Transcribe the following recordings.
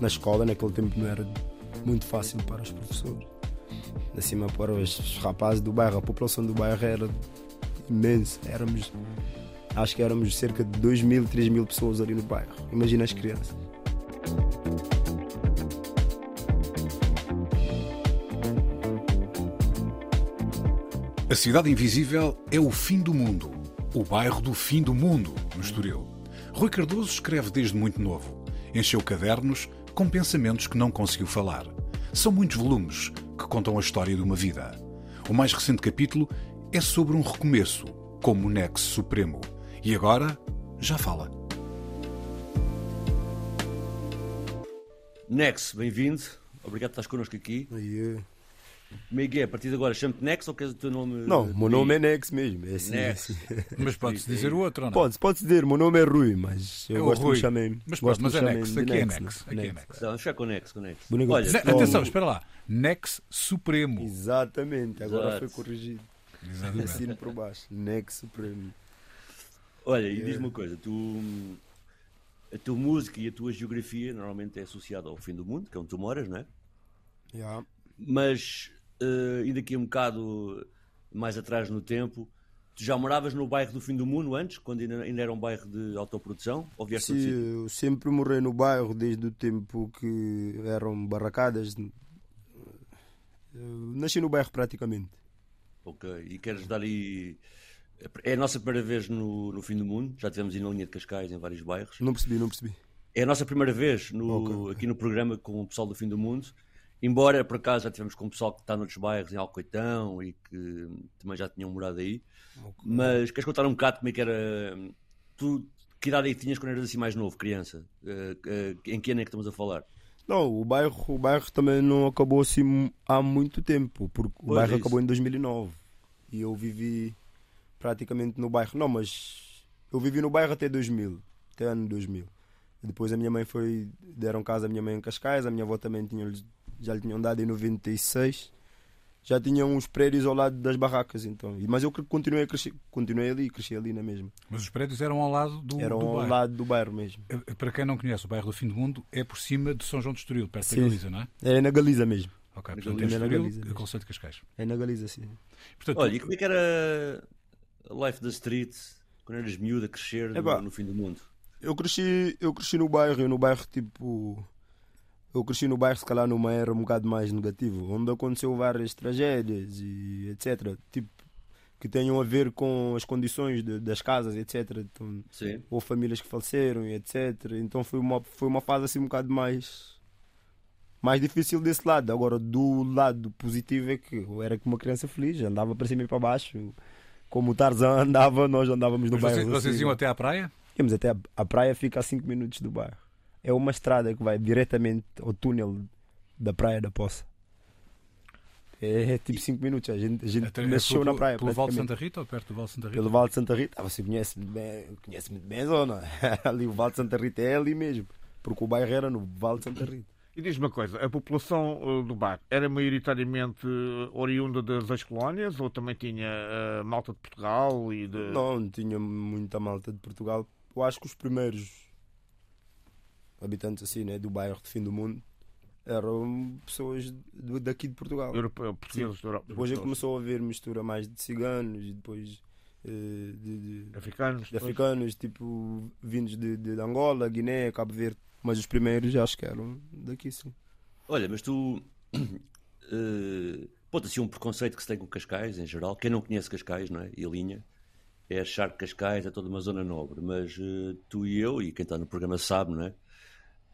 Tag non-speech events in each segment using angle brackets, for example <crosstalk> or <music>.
Na escola, naquele tempo, não era muito fácil para os professores. Acima para os rapazes do bairro, a população do bairro era imensa. Éramos, acho que éramos cerca de 2 mil, 3 mil pessoas ali no bairro. Imagina as crianças. A Cidade Invisível é o fim do mundo, o bairro do fim do mundo, no Estoril. Rui Cardoso escreve desde muito novo. Encheu cadernos com pensamentos que não conseguiu falar. São muitos volumes que contam a história de uma vida. O mais recente capítulo é sobre um recomeço, como o Nexo Supremo. E agora já fala. Nex, bem-vindo. Obrigado por estás connosco aqui. Aí, É é? A partir de agora chamo-te Nex ou queres o teu nome? Não, o meu nome é Nex mesmo. É assim, Nex. é <laughs> assim. Mas pode-se dizer o outro, ou não? Pode, pode dizer, o meu nome é Rui, mas eu É gosto Rui. de me chamar. Mas gosto mas de é Nex, aqui é Nex, Nex, né? aqui é Nex. Nex. Não, vamos ficar com Nex, com Nex. Olha. Atenção, espera lá. Nex Supremo. Exatamente, agora Exato. foi corrigido. Exatamente. Assino por baixo. Nex Supremo. olha, e diz-me uma coisa, tu a tua música e a tua geografia normalmente é associada ao fim do mundo, que é onde tu moras, não é? Yeah. Mas eh, ainda aqui um bocado mais atrás no tempo, tu já moravas no bairro do fim do mundo antes, quando ainda, ainda era um bairro de autoprodução? Ou vieste Sim, eu sempre morei no bairro desde o tempo que eram barracadas. Eu nasci no bairro praticamente. Ok, e queres dar aí. É a nossa primeira vez no, no fim do mundo, já tivemos aí na linha de Cascais em vários bairros. Não percebi, não percebi. É a nossa primeira vez no- Ok, ok. aqui no programa com o pessoal do Fim do Mundo. Embora por acaso já tivemos com o pessoal que está noutros bairros, em Alcoitão e que também já tinham morado aí. Mas queres contar um bocado como é que era. Tu, que idade aí tinhas quando eras assim mais novo, criança? Eh, eh, em que ano é que estamos a falar? Não, o bairro, o bairro também não acabou assim há muito tempo, porque o Pois, bairro é acabou em 2009 e eu vivi praticamente no bairro. Não, mas eu vivi no bairro até 2000, até ano 2000. Depois a minha mãe foi, deram casa à minha mãe em Cascais, a minha avó também tinha, já lhe tinham dado em 96. Já tinham uns prédios ao lado das barracas, então. Mas eu continuei a crescer, continuei ali, cresci ali na mesma. Mas os prédios eram ao lado do, Eram do ao bairro. lado do bairro mesmo. Eh, Para quem não conhece, o bairro do fim do mundo é por cima de São João de Estoril, perto Sim. da Galiza, não é? É na Galiza mesmo. Ok, Na portanto, Galiza. é É na Estoril, Galiza mesmo. Conselho de Cascais. É na Galiza, sim. Portanto, Olha, e como é que era a life da street quando eras miúdo a crescer no, no fim do mundo? Eu cresci, eu cresci no bairro, eu no bairro tipo. Eu cresci no bairro, se calhar numa era um bocado mais negativo, onde aconteceu várias tragédias e etc. Tipo, que tenham a ver com as condições de- das casas, etc. Então, Sim. houve famílias que faleceram e etc. Então foi uma, foi uma fase assim um bocado mais. mais difícil desse lado. Agora, do lado positivo é que eu era uma criança feliz, andava para cima e para baixo. Como o Tarzan andava, nós andávamos no mas bairro. vocês, vocês assim. iam até à praia? Íamos até a, a praia fica a 5 minutos do bairro. É uma estrada que vai diretamente ao túnel da praia da Poça. É, é tipo 5 minutos. A gente, a gente Até- é nasceu pelo- na praia. Pelo Val de. Santa Rita ou perto do Val de Santa Rita? Pelo Vale de Santa Rita. Ah, você conhece muito bem, conhece muito bem a zona. <laughs> ali o Vale de Santa Rita é ali mesmo. Porque o bairro era no Vale de Santa Rita. E diz-me uma coisa, a população eh, do bairro era maioritariamente eh, oriunda das ex-colónias ou também tinha eh, malta de Portugal e de... Não, tinha muita malta de Portugal. Eu acho que os primeiros habitantes assim, né, do bairro de fim do mundo eram pessoas daqui de Portugal. europeu- portugueses, euro- Depois começou a haver mistura mais de ciganos e depois eh, de, de- africanos. de africanos, tipo vindos de, de Angola, Guiné, Cabo Verde. Mas os primeiros acho que eram daqui sim. Olha, mas tu. <coughs> Uh, pode assim um preconceito que se tem com Cascais em geral. Quem não conhece Cascais, não é? E a linha, é achar que Cascais é toda uma zona nobre. Mas eh, tu e eu, e quem está no programa sabe, não é?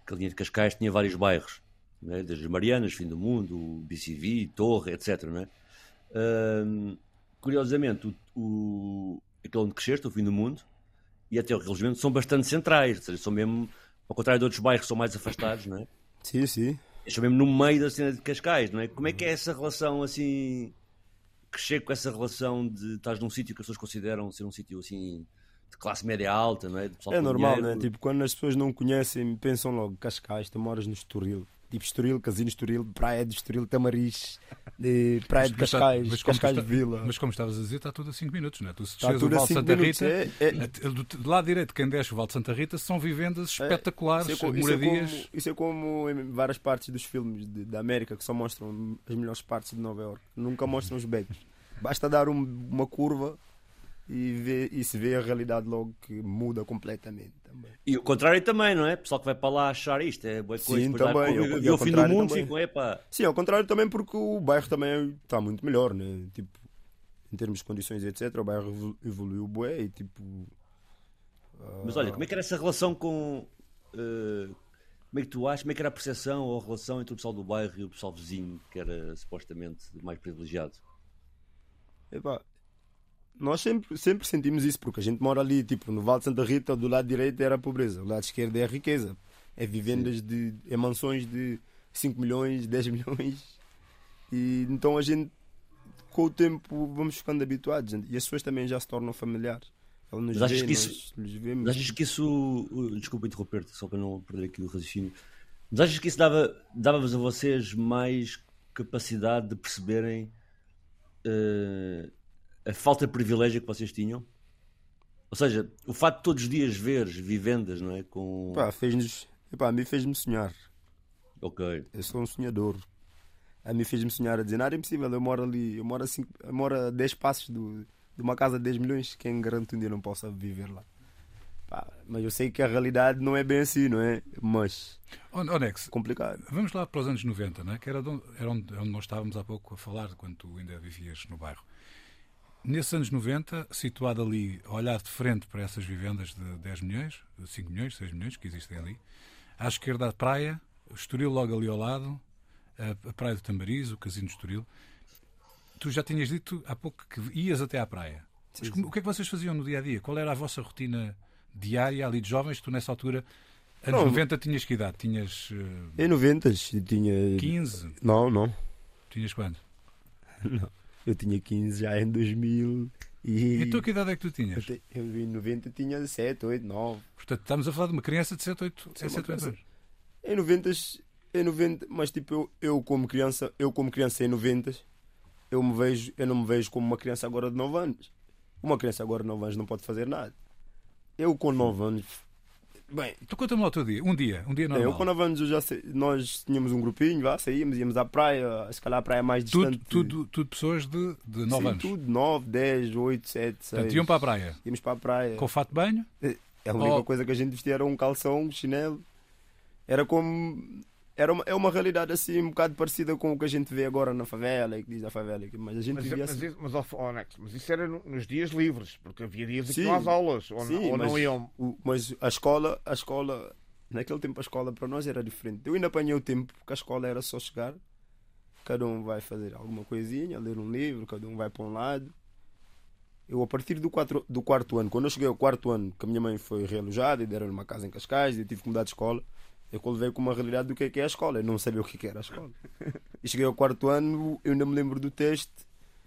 Que a linha de Cascais tinha vários bairros, não é? desde as Marianas, Fim do Mundo, BCV, Torre, etc. É? Ahm, curiosamente, o, o- aquele onde cresceste, o fim do mundo, e até o relojamento são bastante centrais, ou seja, são mesmo, ao contrário de outros bairros que são mais afastados, não é? Sim, sim. Estão mesmo no meio da cena de Cascais, não é? Como é que é essa relação assim. Crescer com essa relação de estás num sítio que as pessoas consideram ser um sítio assim de classe média alta, não é? É normal, dinheiro. né? Tipo, quando as pessoas não conhecem, pensam logo Cascais, tu moras no Estoril. Tipo, Estoril, Casino Estoril, Praia de Estoril, Tamariz, de Praia de está- Cascais, mas como Cascais tu de está- Vila. Mas como estavas a dizer, está tudo a 5 minutos, não é? Tu se Está o tudo a Val 5 Santa minutos. Rita, É, é, do, do lado direito, quem desce o Val de Santa Rita, são vivendas espetaculares, Isso é, co- isso é moradias. como, isso é como em várias partes dos filmes de- da América que só mostram as melhores partes de Nova York. Nunca mostram os becos. Basta dar um- uma curva e, ver, e se vê a realidade logo que muda completamente também. E o contrário também, não é? Pessoal que vai para lá achar isto, é boa coisa. Sim, lá também, para e ao- ver e ao o fim do contrário mundo, também. ficam, epá. Sim, ao contrário também porque o bairro também está muito melhor, né? Tipo, em termos de condições etc. O bairro evolu- evoluiu bué e tipo. Mas olha, como é que era essa relação com. eh, como é que tu achas? Como é que era a percepção ou a relação entre o pessoal do bairro e o pessoal vizinho, que era supostamente mais privilegiado? Epá, nós sempre, sempre sentimos isso, porque a gente mora ali, tipo, no Vale de Santa Rita, do lado direito era a pobreza, do lado esquerdo é a riqueza. É vivendas de. é mansões de 5 milhões, <laughs> 10 milhões. E então a gente, com o tempo, vamos ficando habituados. E as pessoas também já se tornam familiares. Ela nos Mas vê, que isso-. Mas achas que isso. uh, Desculpa interromper-te, só para não perder aqui o raciocínio. Mas achas que isso dava- dava-vos a vocês mais capacidade de perceberem eh, a falta de privilégio que vocês tinham? Ou seja, o facto de todos os dias veres vivendas, não é? Com. Pá, fez-nos. Epá, a mim fez-me sonhar. Ok. Eu sou um sonhador. A mim fez-me sonhar a dizer, nada é impossível, eu moro ali, eu moro a, cinco, eu moro a 10 passos do, de uma casa de 10 milhões, quem garante um dia não possa viver lá. Pá, mas eu sei que a realidade não é bem assim, não é? Mas é complicado. Vamos lá para os anos 90, não é? que era, de onde, era onde nós estávamos há pouco a falar, quando tu ainda vivias no bairro. Nesses anos 90, situado ali, a olhar de frente para essas vivendas de 10 milhões, de 5 milhões, 6 milhões que existem ali, à esquerda a praia, o Estoril logo ali ao lado, a, praia do Tambariz, o Casino de Estoril. Tu já tinhas dito há pouco que ias até à praia. Como- o que é que vocês faziam no dia a dia? Qual era a vossa rotina diária ali de jovens? Tu, nessa altura, anos Não, 90, tinhas que idade? Tinhas eh, Em 90 eu tinha. 15? Não, não. Tinhas quando? <laughs> Eu tinha 15 já em 2000 e. Então que idade é que tu eu, tinhas? te- eu em 90 tinha 7, 8, 9. Portanto, estamos a falar de uma criança de 7, 8, Sim, 7, uma 8 criança. anos. Em 90, em 90, mas tipo eu, eu como criança, eu como criança em 90, eu me vejo, eu não me vejo como uma criança agora de 9 anos. Uma criança agora de 9 anos não pode fazer nada. Eu com 9 anos, bem, Então conta-me lá o teu dia. Um dia, um dia eu normal. com 9 anos eu já sei- nós tínhamos um grupinho lá, saíamos, íamos à praia, se calhar a praia mais tudo, distante. tudo, tudo pessoas de, de 9 Sim, anos. Tudo, 9, 10, 8, 7, 6. Portanto, iam para a praia. Íamos para a praia. Com fato de banho? A única Oh. coisa que a gente vestia era um calção, um chinelo. Era como. Era uma, é uma realidade assim um bocado parecida com o que a gente vê agora na favela, e que diz a favela. Mas a gente Mas, vivia mas, assim. isso- mas, ó, Nex, mas isso era no- nos dias livres, porque havia dias em que Sim. não às aulas, ou, Sim, ou não mas- iam. O- mas a escola, a escola, naquele tempo a escola para nós era diferente. Eu ainda apanhei o tempo porque a escola era só chegar, cada um vai fazer alguma coisinha, ler um livro, cada um vai para um lado. Eu, a partir do, quatro, do quarto ano, quando eu cheguei ao quarto ano, que a minha mãe foi realojada e deram-lhe uma casa em Cascais e eu tive que mudar de escola, eu levei com uma realidade do que é que é a escola. Eu não sabia o que é era a escola. <laughs> E cheguei ao quarto ano, eu ainda me lembro do teste.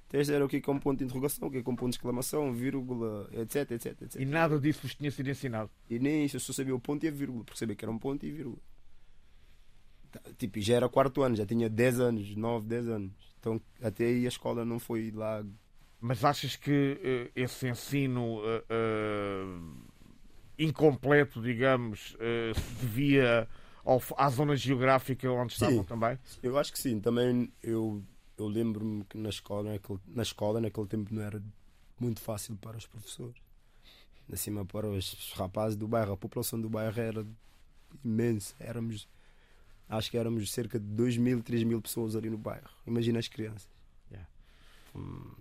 O teste era o que é que é um ponto de interrogação, o que é é um ponto de exclamação, vírgula, etc, etc, etc. E nada disso vos tinha sido ensinado. E nem isso, eu só sabia o ponto e a vírgula, porque sabia que era um ponto e vírgula. Tá, Tipo, já era quarto ano, já tinha 10 anos, 9, 10 anos. Então até aí a escola não foi lá. Mas achas que eh, esse ensino eh, eh, incompleto, digamos, eh, se devia ao, à zona geográfica onde estavam Sim. também? Eu acho que sim, também eu, eu lembro-me que na escola, naquele, na escola, naquele tempo não era muito fácil para os professores. Acima para os rapazes do bairro, a população do bairro era imensa. Éramos, acho que éramos cerca de 2 mil, 3 mil pessoas ali no bairro. Imagina as crianças. Yeah. Hum,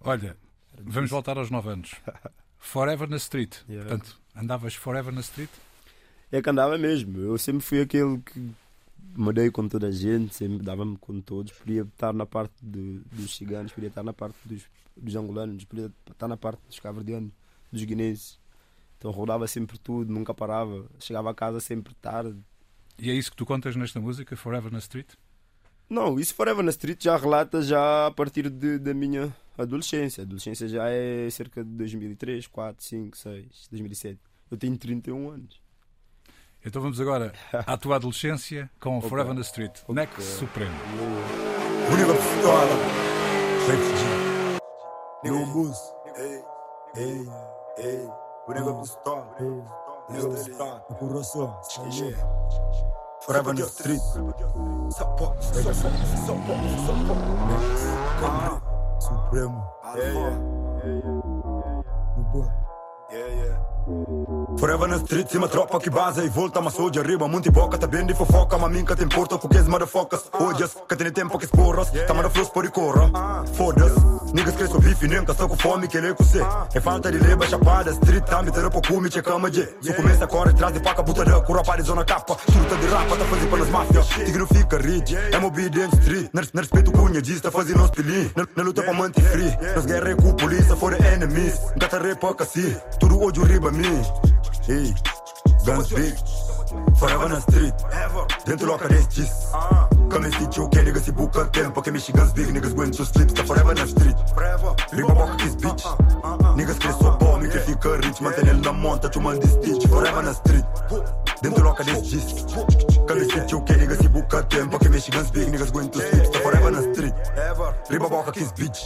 Olha, vamos voltar aos 9 anos. <laughs> Forever na street. Yeah. Portanto, andavas forever na street? É que andava mesmo. Eu sempre fui aquele que me dei com toda a gente, sempre dava-me com todos. Podia estar na parte de- dos ciganos, podia estar na parte dos dos angolanos, podia estar na parte dos cabo-verdianos, dos guineenses. Então rodava sempre tudo, nunca parava. Chegava a casa sempre tarde. E é isso que tu contas nesta música, Forever na Street? Não, isso Forever na Street já relata já a partir de, da minha adolescência. A adolescência já é cerca de 2003, 4, 5, 6, 2007. Eu tenho 31 anos. Então vamos agora <laughs> à tua adolescência com Ok. Forever na Street, Next Supremo. Única pistola. De. No bus. Ei, ei, ei. Única pistola. Única pistola. O coração. Forever street. Sapo, sapo, sapo. Cambre. Supremo. No. Forever na street, cima tropa que base e volta, mas hoje arriba, muito boca, tá bem de fofoca, mas minha te importa com que as motherfuckers. Hoje, que tem tempo que esporras, tá flores por e corra. Foda-se, crescem bife, nem que com fome, que ele com cê. É falta de leba, chapada, street, tá me ter pouco, me che cama de. Se começa a correr, traz de paca, buta da cura, para zona capa, chuta de rapa, tá fazendo pelas máfias. Tigre fica rich, é obediente street, não respeito cunha, diz, tá fazendo nos pilim, não luta pra manter free. Nós guerra com polícia, for the enemies, gata repa, assim, tudo hoje riba mim. Ei, guns big, forever na street. Dentro loca destes. Come see you, que niggas se buca tempo. Que mexe guns big, niggas going to sleep. Tá forever na street. Riba boca kiss bitch. Niggas que só bom, que fica rich. Mantém ele na monta, tu manda stitch. Forever na street. Dentro loca destes. Come see you, que niggas se buca tempo. Que mexe guns big, niggas going to sleep. Tá forever na street. Riba boca kiss bitch.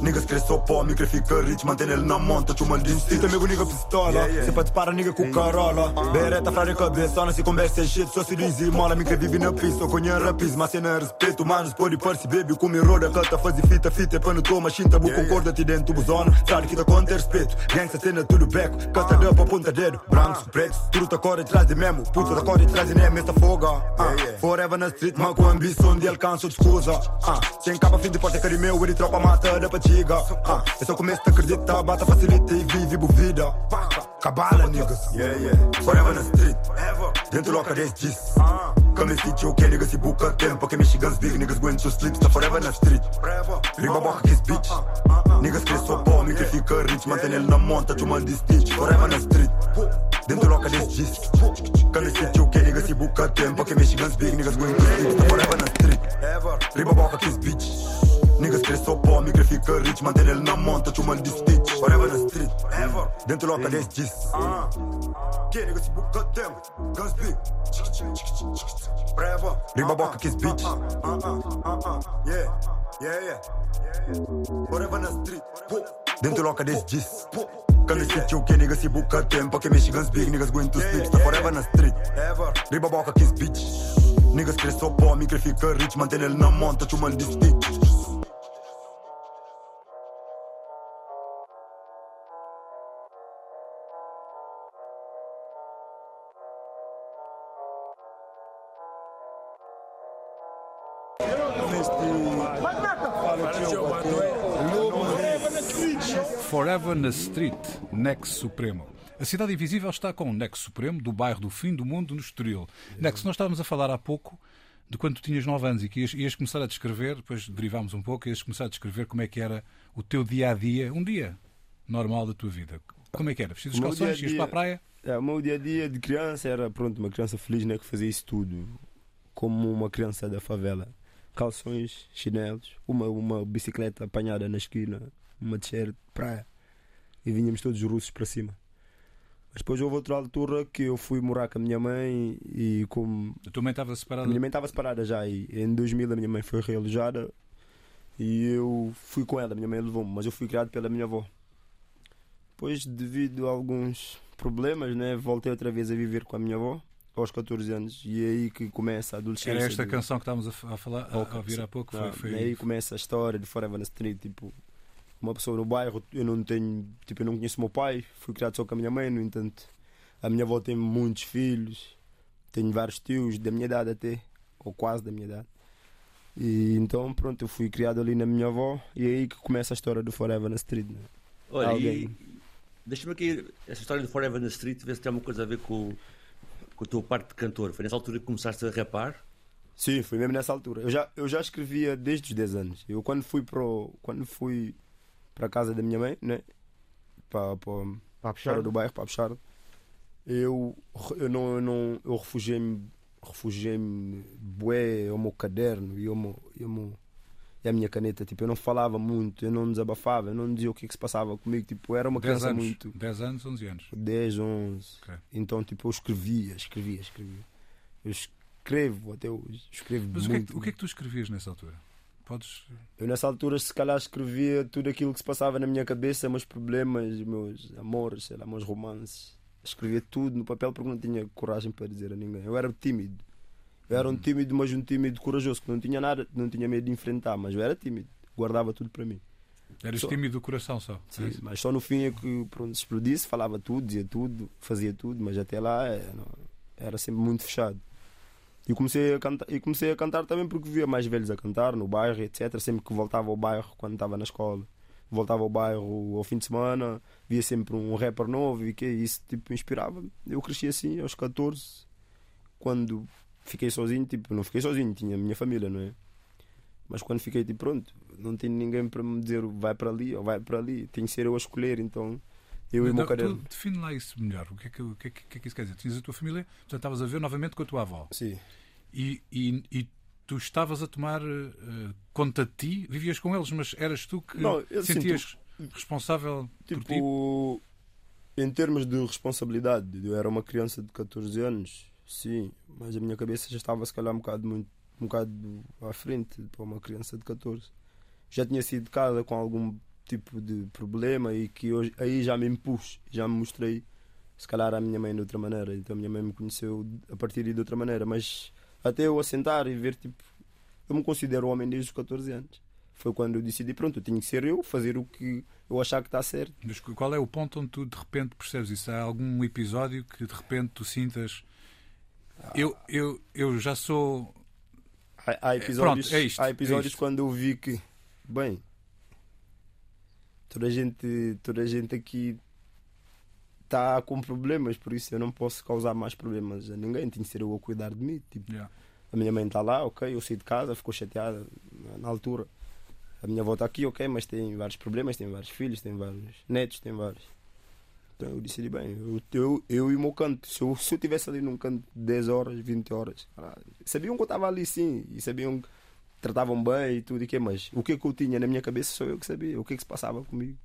Niggas que só bom, que fica rich. Mantém ele na monta, tu manda stitch. Amigo, nigga pistola. Se pode parar, nigga com carola. Bereta, frade cabeça, não se conversa shit. Só se diz mola, me que vive na pista. Conheço rapis, mas sem respeito. Manos pode perceber, como roda, canta, faz fita, fita. Quando toma chinta, bu concorda te dentro do zona. Sabe que tá com respeito. Gangsta cena tudo beco. Canta de pra ponta dedo. Brancos, pretos, tudo tá corre atrás de mesmo. Puta tá corre atrás de nem esta foga. Ah, Forever na street, com ambição de alcance ou escusa. Ah, sem capa, fim de porta, cari meu, ele tropa mata da patiga. Ah, eu só começo a acreditar, bata facilita e vive bu vida. Cabala, niggas. Forever na street. Dentro loca destes. Come see you, que niggas se buca tempo. Que guns big, niggas going to sleep. Tá forever na street. Riba boca kiss bitch. Niggas que só bom, que fica rich. Mantém ele na monta, tu manda stitch. Forever na street. Dentro loca destes. Come see you, que niggas se buca tempo. Que mexe guns big, niggas going to sleep. Tá forever na street. Riba boca kiss bitch. Niggas que só bom, que fica rich. Mantém ele na monta, tu manda stitch. Forever na street. Dentro loca destes. Que niggas se buca tempo. Guns big. Riba boca kiss bitch. Yeah, yeah, yeah. Forever na street. Dentro loca destes. Come see you, que niggas se buca tempo. Que mexe guns big, niggas going to sleep. Tá forever na street. Riba boca kiss bitch. Niggas que só bom, que fica rich. Mantém ele na monta, tu manda stitch. Forever na Street, Nex Supremo. A Cidade Invisível está com o Nex Supremo, do bairro do fim do mundo, no Estoril. Nex, nós estávamos a falar há pouco de quando tu tinhas 9 anos e que ias, ias começar a descrever, depois derivámos um pouco, ias começar a descrever como é que era o teu dia a dia, um dia normal da tua vida. Como é que era? Vestias os calções, dia-a-dia- ias para a praia? É, o meu dia a dia de criança era pronto, uma criança feliz né, que fazia isso tudo, como uma criança da favela. Calções, chinelos, uma, uma bicicleta apanhada na esquina, uma t-shirt, praia. E vinhamos todos os russos para cima. Mas depois houve outra altura que eu fui morar com a minha mãe e como A tua mãe estava a separada. minha mãe estava separada já e em 2000 a minha mãe foi realojada e eu fui com ela, a minha mãe levou-me, mas eu fui criado pela minha avó. Depois, devido a alguns problemas, né, voltei outra vez a viver com a minha avó aos 14 anos e é aí que começa a adolescência. Era esta do- canção que estávamos a, a falar, a, a ouvir há pouco. Foi, Não, foi- Aí começa a história de Forever na Street, tipo, uma pessoa no bairro, eu não tenho, tipo, eu não conheço o meu pai, fui criado só com a minha mãe, no entanto, a minha avó tem muitos filhos, tenho vários tios da minha idade até, ou quase da minha idade. E então, pronto, eu fui criado ali na minha avó e é aí que começa a história do Forever na Street. Né? Olha, Alguém. e deixa-me aqui essa história de Forever na Street, ver se tem alguma coisa a ver com, com a tua parte de cantor. Foi nessa altura que começaste a rapar? Sim, foi mesmo nessa altura. Eu já, eu já escrevia desde os 10 anos. Eu quando fui para o- quando fui para a casa da minha mãe, né? Para, para, Para fora do bairro, para Pichardo. Eu, eu não, eu não, eu refugiei-me, refugiei-me, bué ao meu caderno e ao meu, e ao meu- e à minha caneta. Tipo, eu não falava muito, eu não desabafava, eu não dizia o que, é que se passava comigo. Tipo, era uma 10 criança anos, muito. 10 anos, 11 anos. 10, 11. Ok. Então, tipo, eu escrevia, escrevia, escrevia. Eu escrevo até hoje, escrevo Mas o que, é muito. que, o que é que tu escrevias nessa altura? Podes. Eu nessa altura se calhar escrevia tudo aquilo que se passava na minha cabeça, meus problemas, meus amores, sei lá, meus romances. Escrevia tudo no papel porque não tinha coragem para dizer a ninguém. Eu era tímido. Eu era um tímido, mas um tímido corajoso, que não tinha nada, não tinha medo de enfrentar, mas eu era tímido. Guardava tudo para mim. Eras Só- tímido do coração só. Sim, É mas só no fim é que pronto, se explodisse, falava tudo, dizia tudo, fazia tudo, mas até lá é, era sempre muito fechado. E comecei, a cantar, e comecei a cantar também porque via mais velhos a cantar no bairro, etc. Sempre que voltava ao bairro quando estava na escola, voltava ao bairro ao fim de semana, via sempre um rapper novo e que isso tipo inspirava-me. Eu cresci assim aos 14, quando fiquei sozinho, tipo, não fiquei sozinho, tinha a minha família, não é? Mas quando fiquei tipo, pronto, não tenho ninguém para me dizer vai para ali ou vai para ali, tenho que ser eu a escolher, então eu e o meu tu define lá isso melhor. O que é que, o que, é que, que é que isso quer dizer? Tinhas a tua família, portanto estavas a ver novamente com a tua avó. Sim. E, e, e tu estavas a tomar eh, conta de ti, vivias com eles, mas eras tu que Não, eu sentias responsável por ti? Tipo, em termos de responsabilidade, eu era uma criança de 14 anos, sim, mas a minha cabeça já estava se calhar um bocado, muito, um bocado à frente para uma criança de 14. Já tinha sido de casa com algum tipo de problema e que hoje, aí já me impus, já me mostrei, se calhar, à minha mãe de outra maneira. Então a minha mãe me conheceu a partir de outra maneira, mas até eu assentar e ver, tipo, eu me considero homem desde os 14 anos. Foi quando eu decidi, pronto, eu tinha que ser eu, fazer o que eu achar que está certo. Mas qual é o ponto onde tu de repente percebes isso? Há algum episódio que de repente tu sintas. Eu, eu, eu já sou. Há, há episódios, pronto, é isto, há é episódios isto. quando eu vi que, bem, toda a gente, toda a gente aqui está com problemas, por isso eu não posso causar mais problemas a ninguém, tenho que ser eu a cuidar de mim. Tipo, Yeah. a minha mãe está lá, ok, eu saí de casa, ficou chateada na- altura. A minha avó está aqui, ok, mas tem vários problemas, tem vários filhos, tem vários netos, tem vários. Então eu decidi, bem, eu, eu, eu e o meu canto, se eu, se eu tivesse ali num canto de 10 horas, 20 horas, sabiam que eu estava ali sim, e sabiam que tratavam bem e tudo e que mas o que é que eu tinha na minha cabeça sou eu que sabia, o que é que se passava comigo.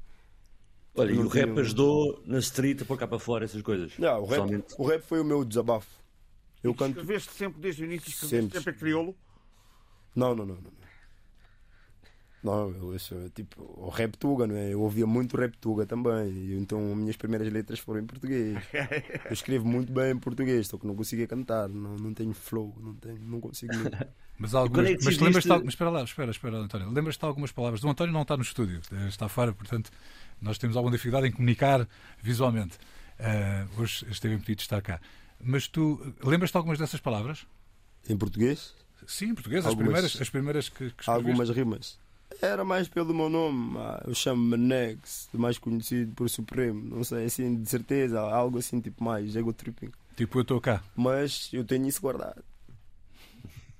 Olha, e Não o rap tinha- ajudou na street a pôr cá para fora essas coisas. Não, o, rap, Pessoalmente. o rap foi o meu desabafo. Eu canto. Escreveste sempre desde o início, escreveste Sempre. sempre a crioulo. Não, não, não, não. Não, eu ouço, tipo, o rap tuga, não é? Eu ouvia muito rap tuga também. E então as minhas primeiras letras foram em português. <laughs> Eu escrevo muito bem em português, só que não conseguia cantar, não, não tenho flow, não, tenho, não consigo mesmo. <laughs> Mas, algumas, é mas lembras-te. Mas espera lá, espera, espera, António. Lembras-te de algumas palavras? O António não está no estúdio, eh, está fora, portanto, nós temos alguma dificuldade em comunicar visualmente. Eh, hoje esteve impedido de estar cá. Mas tu eh, lembras-te de algumas dessas palavras? Em português, Sim, em português, as Algumas- primeiras, as primeiras que, que escreveste. algumas rimas. Era mais pelo meu nome, ah, eu chamo-me Nex, mais conhecido por Supremo, não sei, assim, de certeza, algo assim, tipo mais ego tripping. Tipo, eu estou cá. Mas eu tenho isso guardado.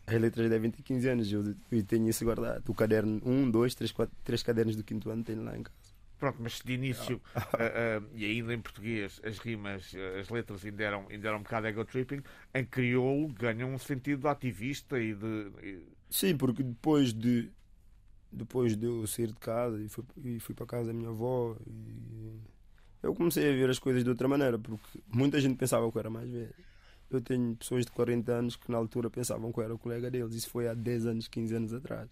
As letras devem ter 15 anos, eu, eu tenho isso guardado. O caderno, um, dois, três, quatro, três cadernos do quinto ano tenho lá em casa. Pronto, mas de início, <laughs> ah, ah, e ainda em português, as rimas, ah, as letras ainda eram, ainda eram um bocado ego tripping, em crioulo ganham um sentido ativista e de. e- Sim, porque depois de depois de eu sair de casa e fui, e fui para casa da minha avó e eu comecei a ver as coisas de outra maneira, porque muita gente pensava que eu era mais velho. Eu tenho pessoas de 40 anos que na altura pensavam que eu era o colega deles. Isso foi há 10 anos, 15 anos atrás.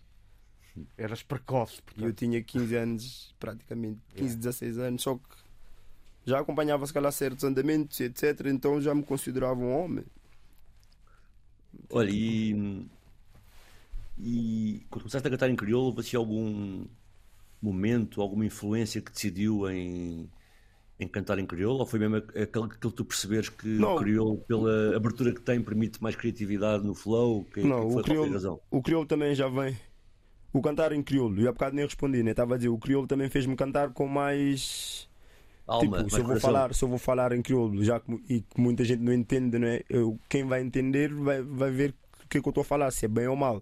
eras precoce, E eu portanto. tinha 15 anos, praticamente <laughs> 15, 16 anos, só que já acompanhava se calhar certos andamentos, etc. Então já me considerava um homem. Olha, e, e quando começaste a cantar em crioulo, houve assim algum momento, alguma influência que decidiu em, em cantar em crioulo? Ou foi mesmo aquele, que tu perceberes que Não. o crioulo, pela abertura que tem, permite mais criatividade no flow? Que, Não, que foi o crioulo, o crioulo também já vem. O cantar em crioulo, e há bocado nem respondi, né? Estava a dizer, o crioulo também fez-me cantar com mais. Alma, tipo, se eu, vou coração. falar, se eu vou falar em crioulo, já que, e que muita gente não entende, não é? Eu, quem vai entender vai, vai ver o que é que eu estou a falar, se é bem ou mal.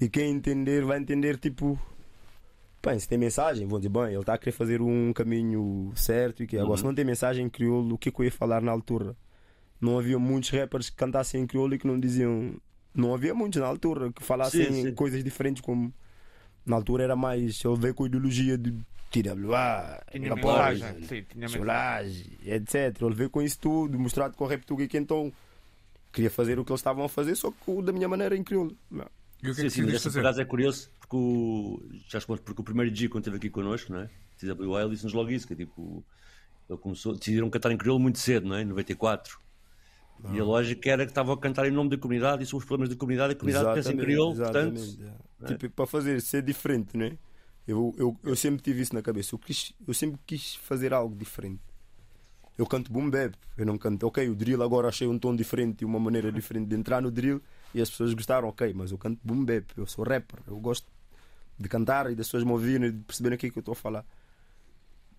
E quem entender vai entender, tipo. Bem, se tem mensagem, vão dizer, bem, ele está a querer fazer um caminho certo e que agora Uhum. se não tem mensagem em crioulo, o que é que eu ia falar na altura? Não havia muitos rappers que cantassem em crioulo e que não diziam. Não havia muitos na altura que falassem Sim, sim. coisas diferentes como. Na altura era mais. Ele veio com a ideologia de TWA, mensagem. Solagem, etc. Ele veio com isso tudo, mostrado com o rap tuga que então queria fazer o que eles estavam a fazer, só que o- da minha maneira em crioulo. E o que Sim, é que sim, mas fazer? é curioso porque o, já exposto, porque o primeiro G quando esteve aqui connosco, não é? TWA, ele disse-nos logo isso, que é tipo, ele começou, decidiram cantar em crioulo muito cedo, não é? Em 94. E a lógica era que estavam a cantar em nome da comunidade e sobre os problemas da comunidade, a comunidade pensa em crioulo, portanto. exatamente, é. Tipo, para fazer, ser diferente, né? Eu, eu, eu sempre tive isso na cabeça. Eu, quis, eu sempre quis fazer algo diferente. Eu canto boom bap, eu não canto, ok, o drill agora achei um tom diferente e uma maneira diferente de entrar no drill e as pessoas gostaram, ok, mas eu canto boom bap, eu sou rapper, eu gosto de cantar e das pessoas me ouvirem e de perceberem o que é que eu estou a falar.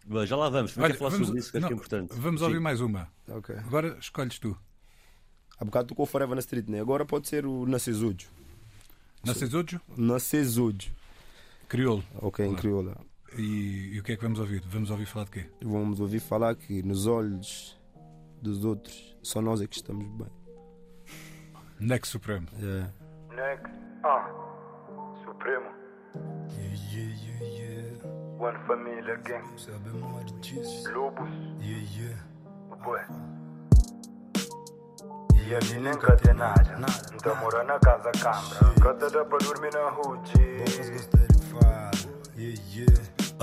Mas já lá vamos, Olha, falar vamos, sobre isso, que acho que é não, importante. vamos Sim. ouvir mais uma. Ok. Agora escolhes tu. Há bocado tocou Forever na Street, né? Agora pode ser o Nascesujo. Nascesojo, Nascesujo. crioulo. Ok, em crioula. E, e o que é que vamos ouvir? Vamos ouvir falar de quê? Vamos ouvir falar que nos olhos dos outros só nós é que estamos bem. Nex Supremo. Yeah. Next, ah, Supremo. One Família Gang. Lobos. Ué. E a mim nem tem nada. Então mora na casa câmara. Cata dá pra dormir na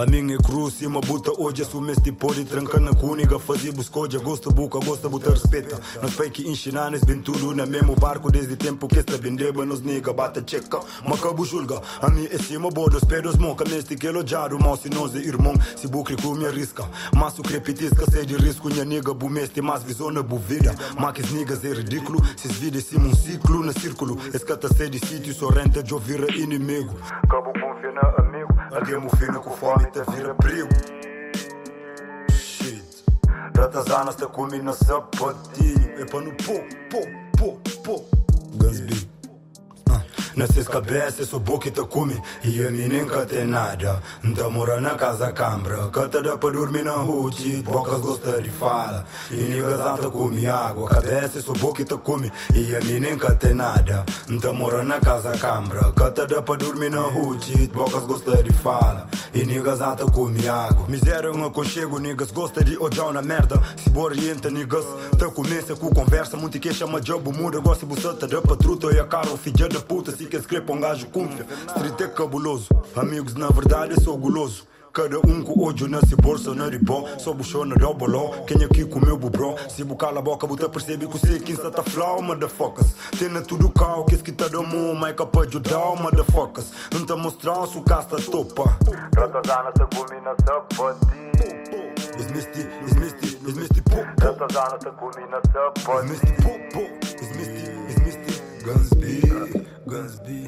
Aminge krusi më butë ogja su mes t'i poli të rënkën në kuni Ga fëzi buskogja, gostë buka, gostë butë rëspeta Në fejki inshinanis bin tulu në memu barku Desdi tempo kesta bin deba në zniga Bata qeka, ma ka bushulga Ami e si më bodo, spedo smoka Mes t'i kelo gjaru, ma si noze irmon Si bukri ku mje riska. Masu krepitis ka sedi risku një njega Bu mes t'i mas vizon në bu vida. Ma kis njega ze ridiklu Si zvidi si mun siklu në cirkulu. Eska të sedi si t'ju sorente gjo vire ini megu Ka bu pun fjena ami me fina com fome te vira perigo Shit. Ratazanas te comi na sapatinho É para no pô, pô, pô, pô Nessas cabeças sou boca te come E a mim nunca tem nada Nta mora na casa cambra Cata dá para dormir na rua Bocas gosta de fala E niggas anta come água Cabeça sou boca te come E a mim nunca tem nada Nta mora na casa cambra Cata dá para dormir na rua Bocas gosta de fala E niggas anta come água Miséria é um aconchego Niggas gosta de odiar na merda Se boa orienta niggas Te começa com conversa Muito que chama job Muda gosta buçata da patruta E a cara filha da puta Se quer escrever um gajo confia Street é cabuloso Amigos na verdade eu sou guloso. Cada um com ódio nesse bolso não é bom. Só buchona de boló Quem aqui comeu bubro Se bu cala a boca buta percebe que o sei quem está flow motherfuckers. Tena tudo cal Que esse que tá do mundo Mas capaz de ajudar motherfuckers. Não tá mostrar se o casta topa Ratazana te comi na sapatinho. Is misty, is misty, is misty pop pop. Ratazana te comi na Is Guns B.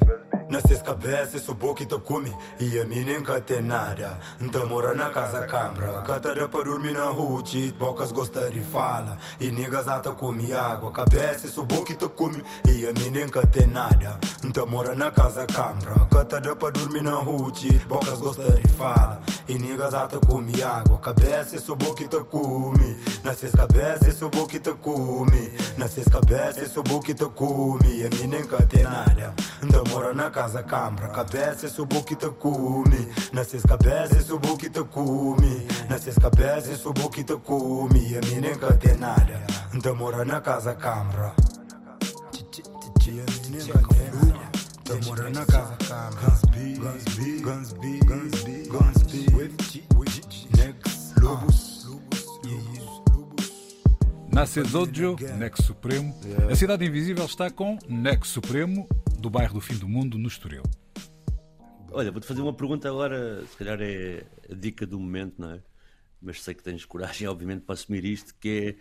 Guns B Nessas cabeças sou boca e te come E a mim nunca tem nada Então mora na casa cambra. Cata dá para dormir na rua Bocas gosta de fala. E niggas ata come água. Cabeça sou boca e te come E a mim nunca tem nada Então mora na casa cambra. Cata dá para dormir na rua Bocas gosta de fala. E niggas ata come água. Cabeça sou boca e te come Nessas cabeças sou boca e te come Nessas cabeças sou boca e te come E a mim nunca tem nada Então mora na casa cambra Cabeça sou boca e te come. Nessas cabeças sou boca e te come. Nessas cabeças sou boca e te come. A mim nunca tem nada Então mora na casa cambra. A mim nunca tem nada Então na casa cambra. Guns B, Guns B, Guns B, Guns B, Guns B. Next, Lobos. Nascezojo, Nex Supremo. A Cidade Invisível está com Nex Supremo, do bairro do Fim do Mundo, no Estoril. Olha, vou-te fazer uma pergunta agora, se calhar é a dica do momento, não é? Mas sei que tens coragem, <laughs> obviamente, para assumir isto, que é,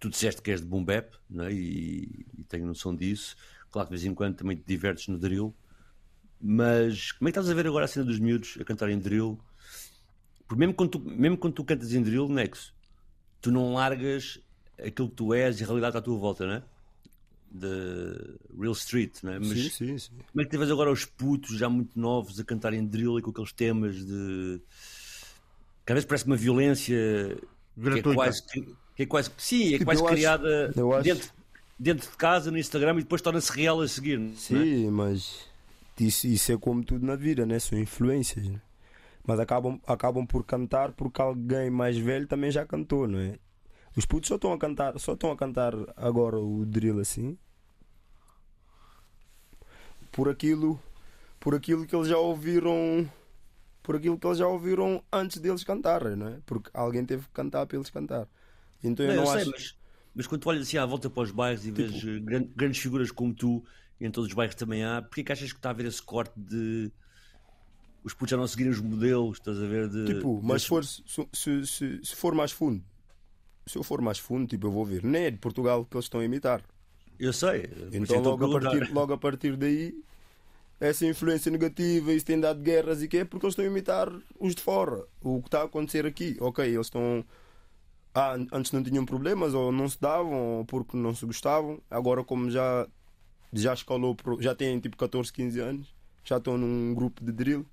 tu disseste que és de boom bap, não é? E, e tenho noção disso. Claro que de vez em quando também te divertes no drill, mas como é que estás a ver agora a cena dos miúdos a cantar em drill? Porque mesmo quando tu, mesmo quando tu cantas em drill, Nexo, tu não largas aquilo que tu és e a realidade à tua volta, não é? Da Real Street, não é? Mas Sim, sim, sim. como é que tens agora os putos já muito novos a cantarem drill e com aqueles temas de. que às vezes parece uma violência que é Gratuita. quase. Que, que é quase sim, é Tipo, quase eu acho- criada acho- dentro, dentro de casa, no Instagram e depois torna-se real a seguir. não é? Sim, mas isso, isso é como tudo na vida, né? São influências. né? Mas acabam, acabam por cantar porque alguém mais velho também já cantou, não é? Os putos só estão a cantar, só estão a cantar agora o drill assim. Por aquilo, por aquilo que eles já ouviram, por aquilo que eles já ouviram antes deles cantarem, não é? Porque alguém teve que cantar para eles cantar. Então eu Não, não, eu sei, acho. mas, mas quando tu olhas assim à volta para os bairros e vês eh, gran- grandes figuras como tu, e em todos os bairros também há, porquê que achas que está a haver esse corte de os putos já não seguirem os modelos, estás a ver? De, Tipo, mas for, se, se, se, se for mais fundo, se eu for mais fundo, tipo, eu vou ver. Nem é de Portugal que eles estão a imitar. Eu sei. Então, logo a, partir, logo a partir daí, essa influência negativa, isso tem dado guerras e que é porque eles estão a imitar os de fora. O que está a acontecer aqui, ok, eles estão. Ah, an- antes não tinham problemas, ou não se davam, ou porque não se gostavam. Agora, como já, já escalou, já têm tipo 14, 15 anos, já estão num grupo de drill.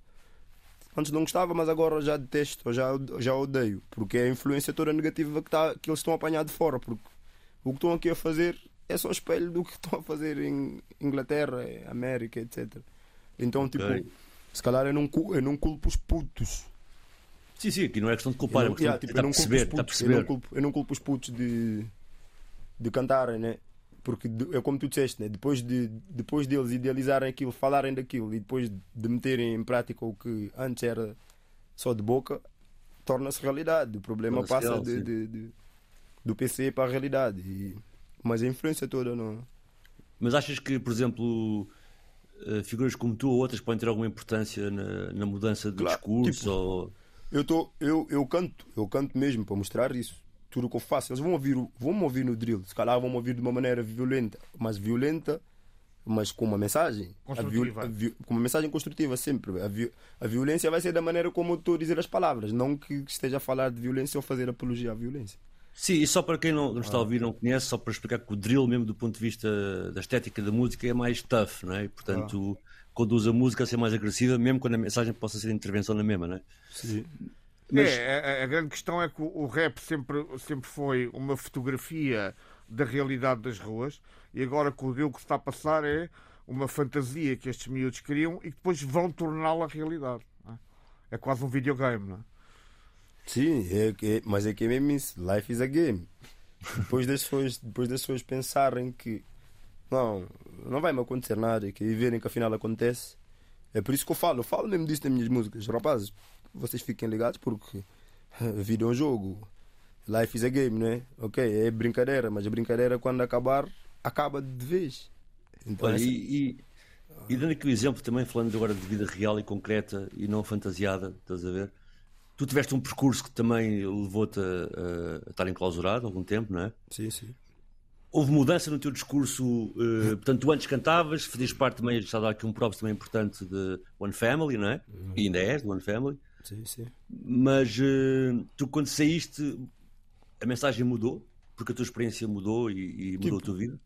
Antes não gostava, mas agora já detesto, já, já odeio, porque é a influência toda negativa que, tá, que eles estão a apanhar de fora. Porque o que estão aqui a fazer é só espelho do que estão a fazer em Inglaterra, América, etc. Então, tipo, Ok. se calhar eu não, eu não culpo os putos. Sim, sim, aqui não é questão de culpar, eu é não, questão yeah, de tipo, eu tentar não culpo perceber, putos, eu, não culpo, eu não culpo os putos de, de cantarem, né? Porque de- é como tu disseste, né? depois, de, depois deles idealizarem aquilo, falarem daquilo e depois de meterem em prática o que antes era só de boca, torna-se realidade. O problema Torna-se passa real, de- de- de- do PC para a realidade. E- mas a influência toda não. Mas achas que, por exemplo, eh, figuras como tu ou outras podem ter alguma importância na, na mudança do Claro, discurso? tipo, ou... Eu, tô, eu, eu canto, eu canto mesmo para mostrar isso. Tudo o que eu faço, eles vão ouvir, vão me ouvir no drill. Se calhar vão me ouvir de uma maneira violenta, mas violenta, mas com uma mensagem. A viol- Construtiva. a vi- com uma mensagem construtiva sempre. A, vi- a violência vai ser da maneira como eu estou a dizer as palavras, não que esteja a falar de violência ou fazer apologia à violência. Sim, e só para quem não, não está a ouvir não conhece, só para explicar que o drill, mesmo do ponto de vista da estética da música, é mais tough, não é? E, portanto, Ah. conduz a música a ser mais agressiva, mesmo quando a mensagem possa ser intervenção na mesma, não é? Sim. Mas- É, a, a grande questão é que o, o rap sempre, sempre foi uma fotografia da realidade das ruas e agora com o que se está a passar é uma fantasia que estes miúdos criam e que depois vão torná-la realidade. não É? É quase um videogame, não é? Sim, é, que- é- mas é que é mesmo isso. Life is a game. Depois das pessoas, depois das pessoas pensarem que não, não vai me acontecer nada, que e verem que afinal acontece. É por isso que eu falo, eu falo mesmo disso nas minhas músicas. Rapazes, vocês fiquem ligados porque <laughs> a vida é um jogo. Life is a game, não é? Ok, é brincadeira, mas a brincadeira quando acabar, acaba de vez. Então, Olha, essa- e, e, e dando aqui o exemplo também, falando agora de vida real e concreta e não fantasiada, estás a ver? Tu tiveste um percurso que também levou-te a, a- a estar enclausurado algum tempo, não é? Sim, sim. Houve mudança no teu discurso, eh, <laughs> portanto, tu antes cantavas, fazias parte também, já dá aqui um props também importante de One Family, não é? E ainda és de One Family, sim, sim. mas eh, tu quando saíste, a mensagem mudou, porque a tua experiência mudou e, e mudou a tua vida.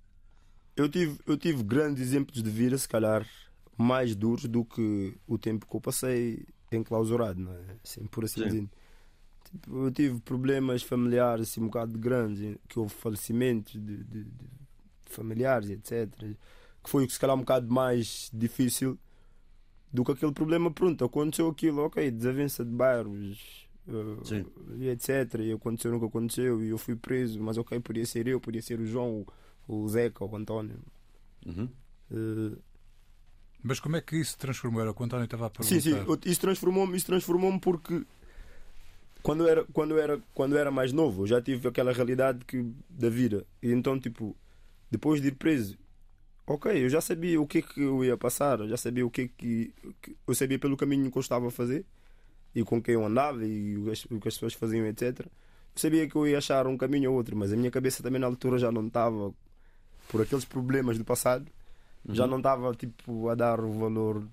Eu tive, eu tive grandes exemplos de vida, se calhar mais duros do que o tempo que eu passei enclausurado, não é? Assim, por assim Sim. dizer. Tipo, eu tive problemas familiares assim, um bocado grandes, que houve falecimentos de, de- de familiares, etc. Que foi, se calhar, um bocado mais difícil do que aquele problema. Pronto, aconteceu aquilo, ok, desavença de bairros. Sim. e etc. E aconteceu no que aconteceu e eu fui preso, mas ok, podia ser eu, podia ser o João, o, o Zeca, o António. Uhum. Eh, Mas como é que isso se transformou? Era o que o António estava a perguntar. sim, sim, isso transformou-me, isso transformou-me porque quando eu era, quando era, quando era mais novo, eu já tive aquela realidade que da vida. E então, tipo, depois de ir preso, ok, eu já sabia o que é que eu ia passar, eu já sabia o que é que, que- eu sabia pelo caminho que eu estava a fazer e com quem eu andava e o que as, o que as pessoas faziam, etc. Eu sabia que eu ia achar um caminho ou outro, mas a minha cabeça também na altura já não estava por aqueles problemas do passado, já não estava tipo a dar o valor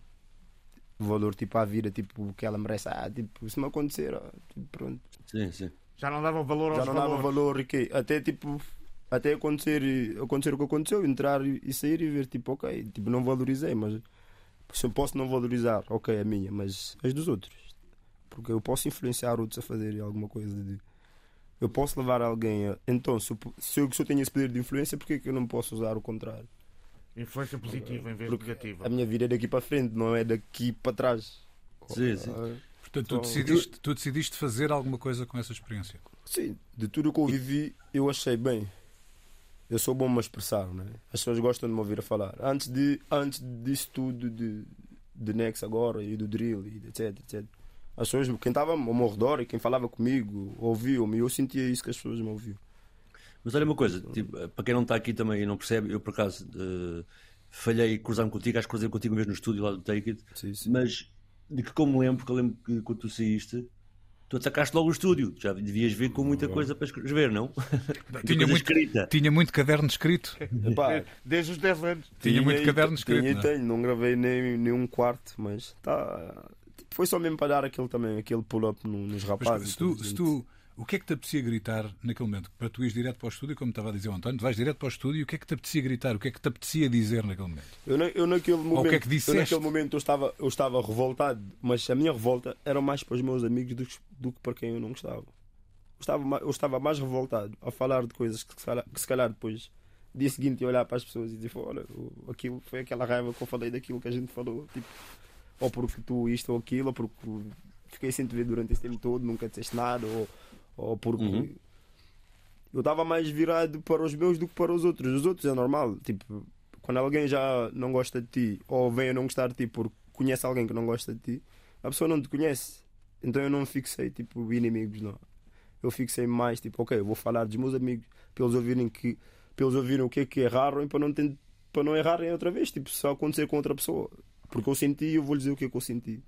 o valor tipo à vida, tipo que ela merece, ah, tipo, se me acontecer, ah, tipo, pronto. Sim, sim. Já não davam valor aos Já não dava valores. valor e que até tipo até acontecer, acontecer o que aconteceu, entrar e e sair e ver, tipo, ok, tipo, não valorizei, mas se eu posso não valorizar, ok, a minha, mas as dos outros. Porque eu posso influenciar outros a fazerem alguma coisa. De, eu posso levar alguém a. Então, se eu, se eu, se eu tenho esse poder de influência, por que que eu não posso usar o contrário? Influência positiva em vez de negativa. A minha vida é daqui para frente, não é daqui para trás. Sim, sim. Portanto, tu Então, decidiste, tu decidiste fazer alguma coisa com essa experiência. Sim, de tudo o que eu vivi, eu achei bem. Eu sou bom a expressar, né? As pessoas gostam de me ouvir a falar. Antes, de, antes disso tudo, de, de Nex agora e do drill, e etc, etc. As pessoas, quem estava ao meu redor e quem falava comigo, ouviam-me, eu sentia isso que as pessoas me ouviam. Mas olha uma coisa, tipo, para quem não está aqui também e não percebe, eu por acaso eh, falhei cruzar-me contigo, acho que cruzei contigo mesmo no estúdio lá do Take It, Sim, sim. mas de que como me lembro, porque eu lembro que quando tu saíste, tu atacaste logo o estúdio, já devias vir com muita coisa para escrever, não? <laughs> Tinha muito, escrita. tinha muito caderno escrito. <laughs> Epá, Desde os 10 anos. Tinha muito e- caderno escrito, Tinha não e é? tenho, não gravei nem, nem um quarto, mas tá. tipo, Foi só mesmo para dar aquele também, aquele pull-up no- nos Mas rapazes. se tu, se tu- o que é que te apetecia gritar naquele momento? Para tu ires direto para o estúdio, como estava a dizer o António, tu vais direto para o estúdio e o que é que te apetecia gritar? O que é que te apetecia dizer naquele momento? Eu, na- eu naquele momento, o que é que eu naquele momento eu estava, eu estava revoltado, mas a minha revolta era mais para os meus amigos do que, do que para quem eu não gostava. Eu estava, eu estava mais revoltado a falar de coisas que se calhar, que se calhar depois, dia seguinte, ia olhar para as pessoas e dizer: Olha, o- aquilo foi aquela raiva que eu falei daquilo que a gente falou. Tipo, ou porque tu isto ou aquilo, ou porque fiquei sem te ver durante esse tempo todo, nunca disseste nada, ou, ou porque. Uhum. Eu estava mais virado para os meus do que para os outros. Os outros é normal. Tipo, quando alguém já não gosta de ti ou vem a não gostar de ti porque conhece alguém que não gosta de ti, a pessoa não te conhece. Então eu não fixei tipo inimigos, não. Eu fixei mais tipo, ok, vou falar dos meus amigos para eles ouvirem que para eles ouvirem o que é que erraram e para não tent- para não errarem outra vez, tipo, se acontecer com outra pessoa. Porque eu senti, eu vou dizer o que é que eu senti.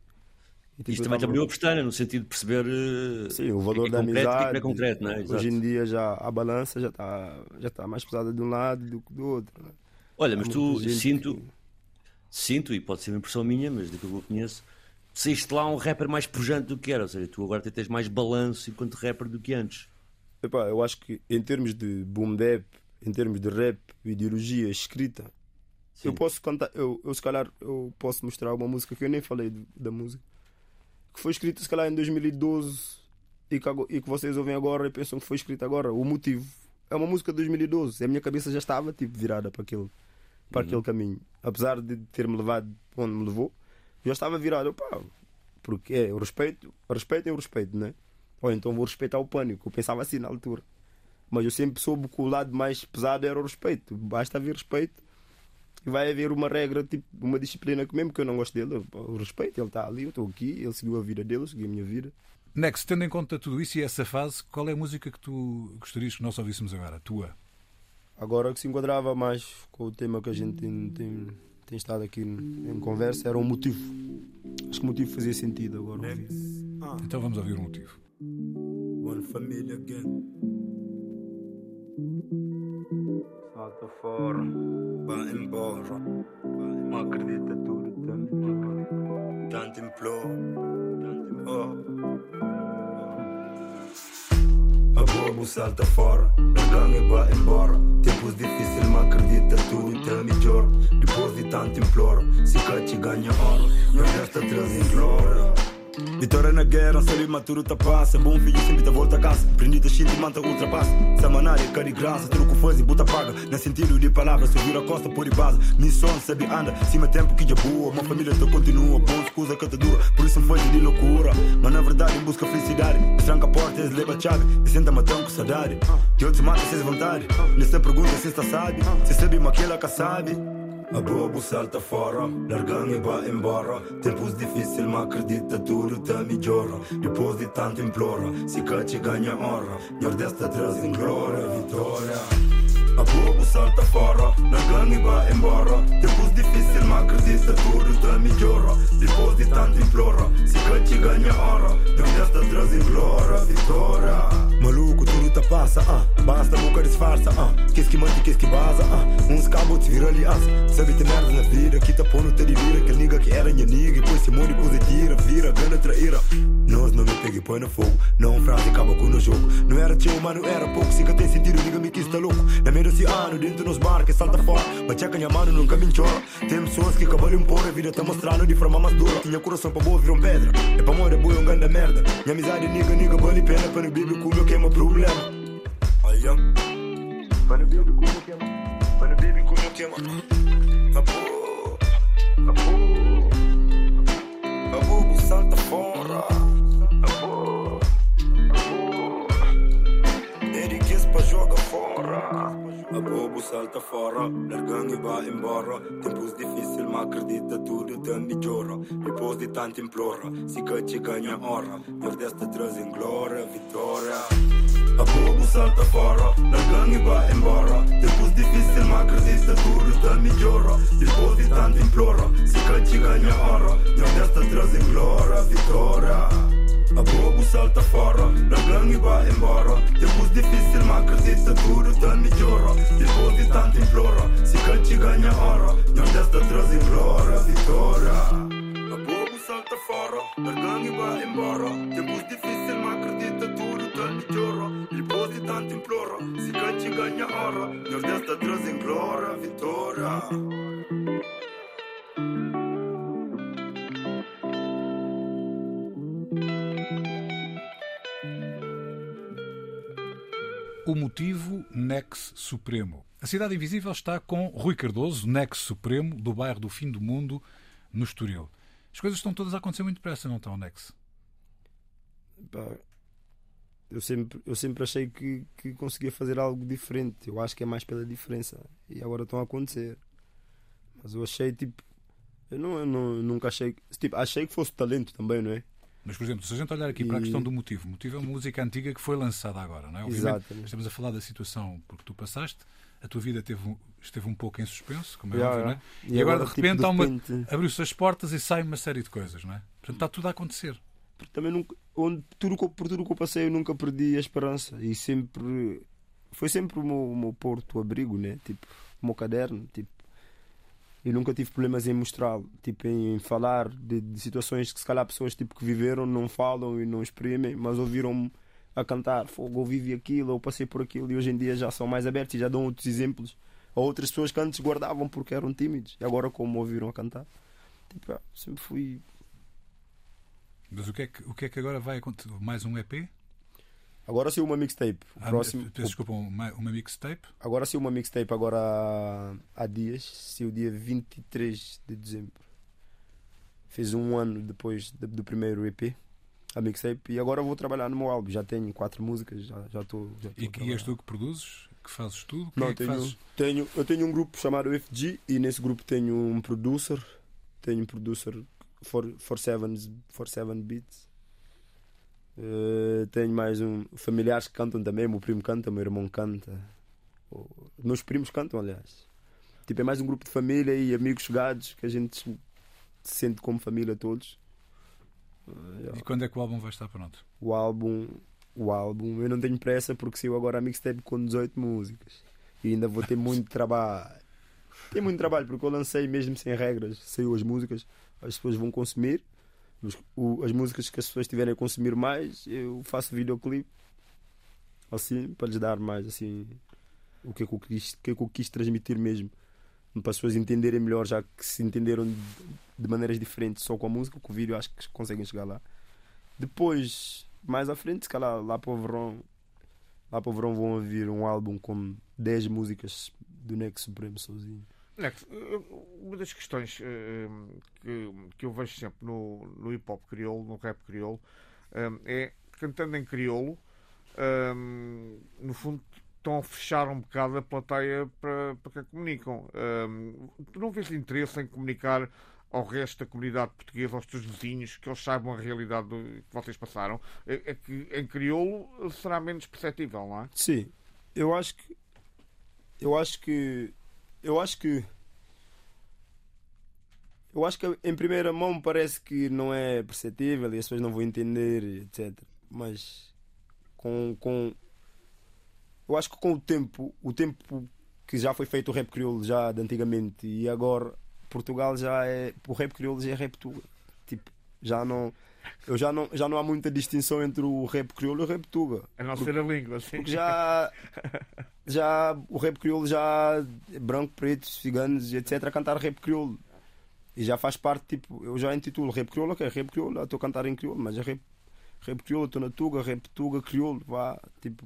Isto também te abriu a pestana, no sentido de perceber eh, Sim, o que é valor que é da concreto que é que amizade. não é concreto, é? Exato. Hoje em dia já a balança já está já tá mais pesada de um lado do que do outro. né? Olha, Há mas tu sinto, que- sinto, e pode ser uma impressão minha, mas daquilo que eu conheço, saíste lá um rapper mais pujante do que era, ou seja, tu agora tens mais balanço enquanto rapper do que antes. Epá, eu acho que em termos de boom bap, em termos de rap, ideologia, escrita, Sim. eu posso cantar, eu, eu se calhar eu posso mostrar uma música que eu nem falei do- da música, que foi escrita se calhar em 2012 e que, e que vocês ouvem agora e pensam que foi escrita agora. O motivo é uma música de 2012, a minha cabeça já estava tipo virada para aquele, para aquele caminho, apesar de ter-me levado onde me levou, já estava virado, porque é o respeito, respeito é o respeito, né? Ou então vou respeitar o pânico. Eu pensava assim na altura. Mas eu sempre soube que o lado mais pesado era o respeito. Basta haver respeito vai haver uma regra, tipo, uma disciplina que mesmo que eu não gosto dele, o respeito, ele está ali, eu estou aqui, ele seguiu a vida dele, eu segui a minha vida. Nex, tendo em conta tudo isso e essa fase, qual é a música que tu gostarias que nós ouvíssemos agora? A tua? Agora que se enquadrava mais com o tema que a gente tem, tem, tem estado aqui em conversa, era um motivo. Acho que o motivo fazia sentido agora. ouvir. Então vamos ouvir o motivo. One family again. Salta fora, Vai embora. não acredita tudo também. Tanto imploro. Oh. A bobo salta fora. Na gangue vai embora. Tempos difíceis, mas acredita tudo tem melhor. Depois de tanto imploro. Se cate ganha hora. Não resta três em glória. Vitória na guerra, sério maturo tá passa Bom filho sempre tá volta a casa Prendi da shit e manta ultrapassa. Samanária, graça que faz e buta paga. Na sentido de palavras Subir a costa por base. Missão sabe anda. Cima tempo que já boa. Uma família te continua. Bom escusa que te dura. Por isso foge de loucura. Mas na verdade busca felicidade. Estranca a porta leva a chave. E senta matão com saudade. De outros mata sem vontade. Nessa pergunta se está sabe Se sabe mas aquela que sabe a bobo salta fora, largando e vai embora. Tempos difíceis, mas acredita tudo tá melhora. Depois de tanto implora, se cate ganha hora. Nordeste traz em glória, vitória. A bobo salta fora, largando e vai embora. Tempos difíceis, mas acredita tudo tá melhora. Depois de tanto implora, se cate ganha hora. Nordeste traz em glória, vitória. Maluco, tudo tá passa, ah. Basta boca disfarça, ah. Que que mante, que que vaza, ah. Uns cabos te vira aliança. Sabe ter merda na vida, que tá pondo te de vira. Aquele nigga que era minha nigga, depois se morre, depois se tira, vira, gana traíra. Nós não peguei põe no fogo. Não frase acaba com no jogo. Não era teu, mano, era pouco. Se que tem sentido, diga-me que está louco. Na meio desse ano, dentro nos bar, que salta fora. Mas checa minha mano, nunca me chora. Tem pessoas que acabam impor, a vida tá mostrando de forma mais dura. Tinha coração para boa, viram pedra. É para morrer, boi, um grande merda. Minha amizade, niga, niga, vale pena. Para no bíblia, com o meu queima problema. Olha. Para no bíblia, com o meu queima. Para no bíblia, com o meu queima. Acabou. Acabou. Acabou, salta fora. Joga fora. A bobo salta fora, largando e vai embora. Tempos difíceis, mas acredita tudo te melhora. Depois de tanto implora, se que te ganha hora. Nordeste traz em glória, vitória. A bobo salta fora, largando e vai embora. Tempos difíceis, mas acredita tudo te melhora. Depois de tanto implora, se que te ganha hora. Nordeste traz em glória, vitória. A bobo salta fora, na gangue vai embora. Tempos difíceis, mas acredita tudo tá melhora. Depois de tanto implora, se cante ganha hora. Nordeste traz em glória, vitória. A bobo salta fora, na gangue vai embora. Tempos difíceis, mas acredita tudo tá melhora. Depois de tanto implora, se cante ganha hora. Nordeste traz em glória, vitória. Motivo Nex Supremo. A Cidade Invisível está com Rui Cardoso, Nex Supremo, do bairro do Fim do Mundo, no Estoril. As coisas estão todas a acontecer muito depressa, não estão, Nex? Eu sempre, eu sempre achei que, que conseguia fazer algo diferente. Eu acho que é mais pela diferença. E agora estão a acontecer. Mas eu achei tipo. Eu, não, eu não, nunca achei. Tipo, achei que fosse talento também, não é? Mas, por exemplo, se a gente olhar aqui para a E- questão do motivo, o motivo é uma música antiga que foi lançada agora, não é? Obviamente, Exatamente. estamos a falar da situação porque tu passaste, a tua vida teve, esteve um pouco em suspenso, como é Já, óbvio, não é? E E, agora, agora, de tipo, repente, de uma- repente- abriu-se as portas e sai uma série de coisas, não é? Portanto, está tudo a acontecer. Porque também nunca, onde, tudo, por tudo que eu passei eu nunca perdi a esperança e sempre foi sempre o meu, o meu porto abrigo né tipo o meu caderno tipo e nunca tive problemas em mostrá-lo tipo em falar de, de situações que se calhar pessoas tipo que viveram não falam e não exprimem mas ouviram-me a cantar fogo vivi aquilo eu passei por aquilo e hoje em dia já são mais abertos e já dão outros exemplos a outras pessoas que antes guardavam porque eram tímidos e agora como ouviram a cantar tipo, sempre fui Mas o que é que, o que, é que agora vai acontecer? Mais um EP? Agora saiu uma mixtape o Ah, próximo peço desculpa, uma, uma mixtape? Agora saiu uma mixtape agora há, há dias, saiu dia 23 de dezembro. Fez um ano depois do, do primeiro EP, a mixtape, e agora vou trabalhar no meu álbum. Já tenho quatro músicas, já já estou. Já estou E, e és tu que produzes? Que fazes tudo? Não, é tenho, fazes? tenho, eu tenho um grupo chamado FG e nesse grupo tenho um producer, tenho um producer for, for, sevens, for Seven Beats. Eh, tenho mais um familiares que cantam também, meu primo canta, meu irmão canta. O- Meus primos cantam, aliás. Tipo, é mais um grupo de família e amigos chegados que a gente se sente como família todos. Eh. E quando é que o álbum vai estar pronto? O álbum, o álbum, eu não tenho pressa porque saiu agora a mixtape com 18 músicas. E ainda vou ter muito <laughs> trabalho. Tem muito trabalho porque eu lancei mesmo sem regras. Saiu as músicas, as pessoas vão consumir. As músicas que as pessoas tiverem a consumir mais, eu faço videoclipe. Assim, para lhes dar mais assim o que é que eu quis, que é que eu quis transmitir mesmo. Para as pessoas entenderem melhor, já que se entenderam de, maneiras diferentes só com a música, com o vídeo acho que conseguem chegar lá. Depois, mais à frente, se calhar lá para o verão, lá para o verão vão ouvir um álbum com 10 músicas do Nex Supremo sozinho. Eh, uma das questões eh, que, que eu vejo sempre no, no hip hop crioulo, no rap crioulo, eh, é cantando em crioulo, no fundo estão a fechar um bocado a plateia para, para que comunicam. Tu não vês interesse em comunicar ao resto da comunidade portuguesa, aos teus vizinhos, que eles saibam a realidade que vocês passaram? É, é que em crioulo será menos perceptível, não é? Sim, eu acho que. Eu acho que. Eu acho que. Eu acho que em primeira mão parece que não é perceptível e as pessoas não vão entender, etc. Mas com, com eu acho que com o tempo, o tempo que já foi feito o rap crioulo já de antigamente e agora Portugal já é o rap crioulo já é rap tuga. Tipo, Já não, eu já não, já não há muita distinção entre o rap crioulo e o rap tuga. A não ser a língua, sim. Porque já, já o rap crioulo já é branco, preto, ciganos, etc. a cantar rap crioulo. E já faz parte, tipo, eu já intitulo rap crioulo, ok, rap crioulo, estou a cantar em crioulo, mas é rap, rap crioulo, estou na tuga, rap tuga, crioulo, vá, tipo.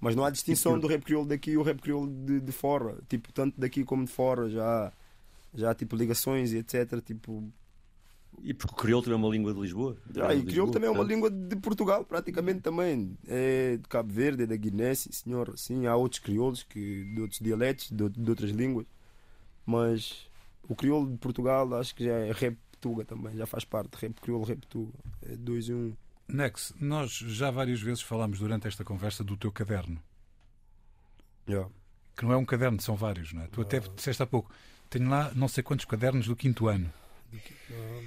Mas não há distinção do rap crioulo daqui e o rap crioulo de, de fora, tipo, tanto daqui como de fora, já, já tipo, ligações e etc. Tipo, E porque o crioulo também é uma língua de Lisboa. ah, e de crioulo também é uma língua de Portugal, praticamente também. É de Cabo Verde, é da Guiné, sim, senhor. Sim, há outros crioulos que, de outros dialetos, de, de outras línguas. Mas o crioulo de Portugal acho que já é rap tuga também, já faz parte. Rap crioulo, rap tuga. É dois em um. Nex, nós já várias vezes falámos durante esta conversa do teu caderno. Yeah. Que não é um caderno, são vários, não é? Tu até disseste há pouco, tenho lá não sei quantos cadernos do quinto ano.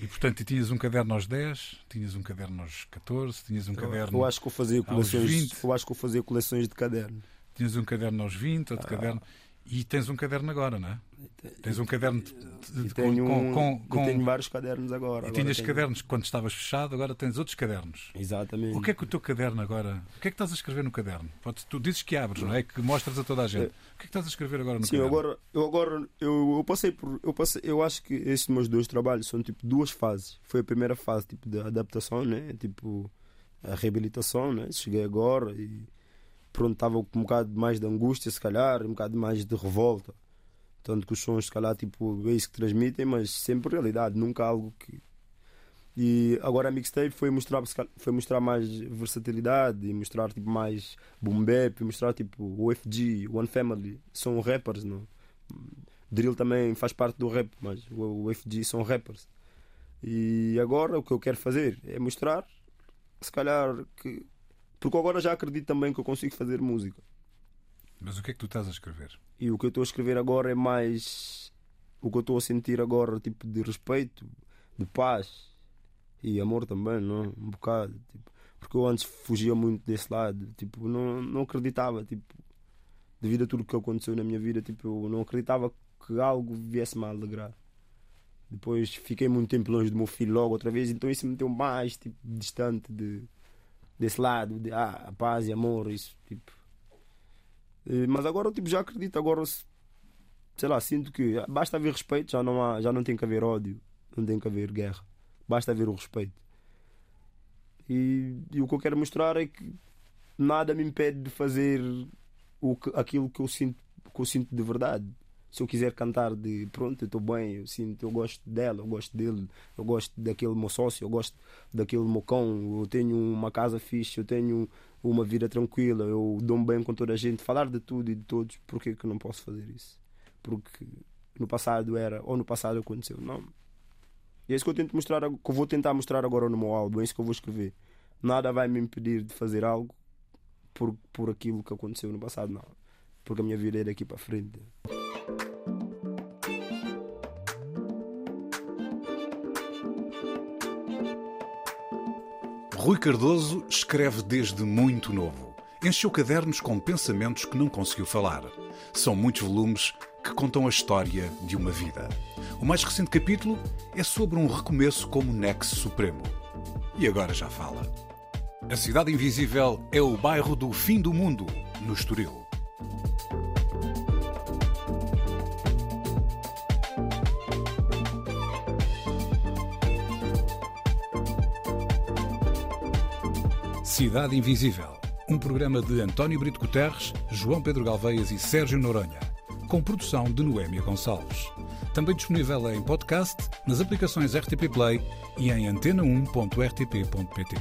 E portanto, tinhas um caderno aos 10, tinhas um caderno aos 14, tinhas um caderno, Eu acho que eu fazia coleções. 20. Eu acho que eu fazia coleções de caderno. tinhas um caderno aos 20, Ah. outro caderno. E tens um caderno agora, não é? Tens um caderno de- de- de- tenho, com, com, com- tenho vários cadernos agora. E Agora tinhas tenho- cadernos quando estavas fechado, agora tens outros cadernos. Exatamente. O que é que o teu caderno agora. O que é que estás a escrever no caderno? Tu dizes que abres, não é? Que mostras a toda a gente. O que é que estás a escrever agora no Sim, caderno? agora, eu agora eu, eu passei por. Eu, passei, eu acho que esses meus dois trabalhos são tipo duas fases. Foi a primeira fase tipo de adaptação, né? Tipo a reabilitação, né? Cheguei agora e pronto, estava com um bocado mais de angústia, se calhar, um bocado mais de revolta. Tanto que os sons, se calhar, tipo, é isso que transmitem, mas sempre realidade, nunca algo que. E agora a mixtape foi mostrar, foi mostrar mais versatilidade e mostrar tipo, mais boom bap, mostrar tipo o FG, One Family, são rappers, não? Drill também faz parte do rap, mas o FG são rappers. E agora o que eu quero fazer é mostrar, se calhar, que. Porque agora já acredito também que eu consigo fazer música. Mas o que é que tu estás a escrever? E o que eu estou a escrever agora é mais o que eu estou a sentir agora, tipo de respeito, de paz e amor também, não? Um bocado. Tipo, porque eu antes fugia muito desse lado, tipo, não, não acreditava, tipo, devido a tudo que aconteceu na minha vida, tipo, eu não acreditava que algo viesse me alegrar. Depois fiquei muito tempo longe do meu filho logo outra vez, então isso me meteu mais tipo, distante de, desse lado, de ah, paz e amor, isso tipo. Eh, Mas agora eu tipo, já acredito, agora se- sei lá, sinto que ah, basta haver respeito, já não, há, já não tem que haver ódio, não tem que haver guerra, basta haver o respeito. E, e o que eu quero mostrar é que nada me impede de fazer o que, aquilo que eu sinto, que eu sinto de verdade. Se eu quiser cantar de pronto, eu estou bem, eu sinto, eu gosto dela, eu gosto dele, eu gosto daquele meu sócio, eu gosto daquele meu cão, eu tenho uma casa fixe, eu tenho uma vida tranquila, eu dou-me bem com toda a gente, falar de tudo e de todos, por que eu não posso fazer isso? Porque no passado era, ou no passado aconteceu, não. E é isso que eu tento mostrar, que eu vou tentar mostrar agora no meu álbum, é isso que eu vou escrever. Nada vai me impedir de fazer algo por, por aquilo que aconteceu no passado, não. Porque a minha vida é daqui para frente. Rui Cardoso escreve desde muito novo. Encheu cadernos com pensamentos que não conseguiu falar. São muitos volumes que contam a história de uma vida. O mais recente capítulo é sobre um recomeço como nexo supremo. E agora já fala. A Cidade Invisível é o bairro do fim do mundo, no Estoril. Cidade Invisível, um programa de António Brito Guterres, João Pedro Galveias e Sérgio Noronha, com produção de Noémia Gonçalves. Também disponível em podcast, nas aplicações RTP Play e em antena1.rtp.pt.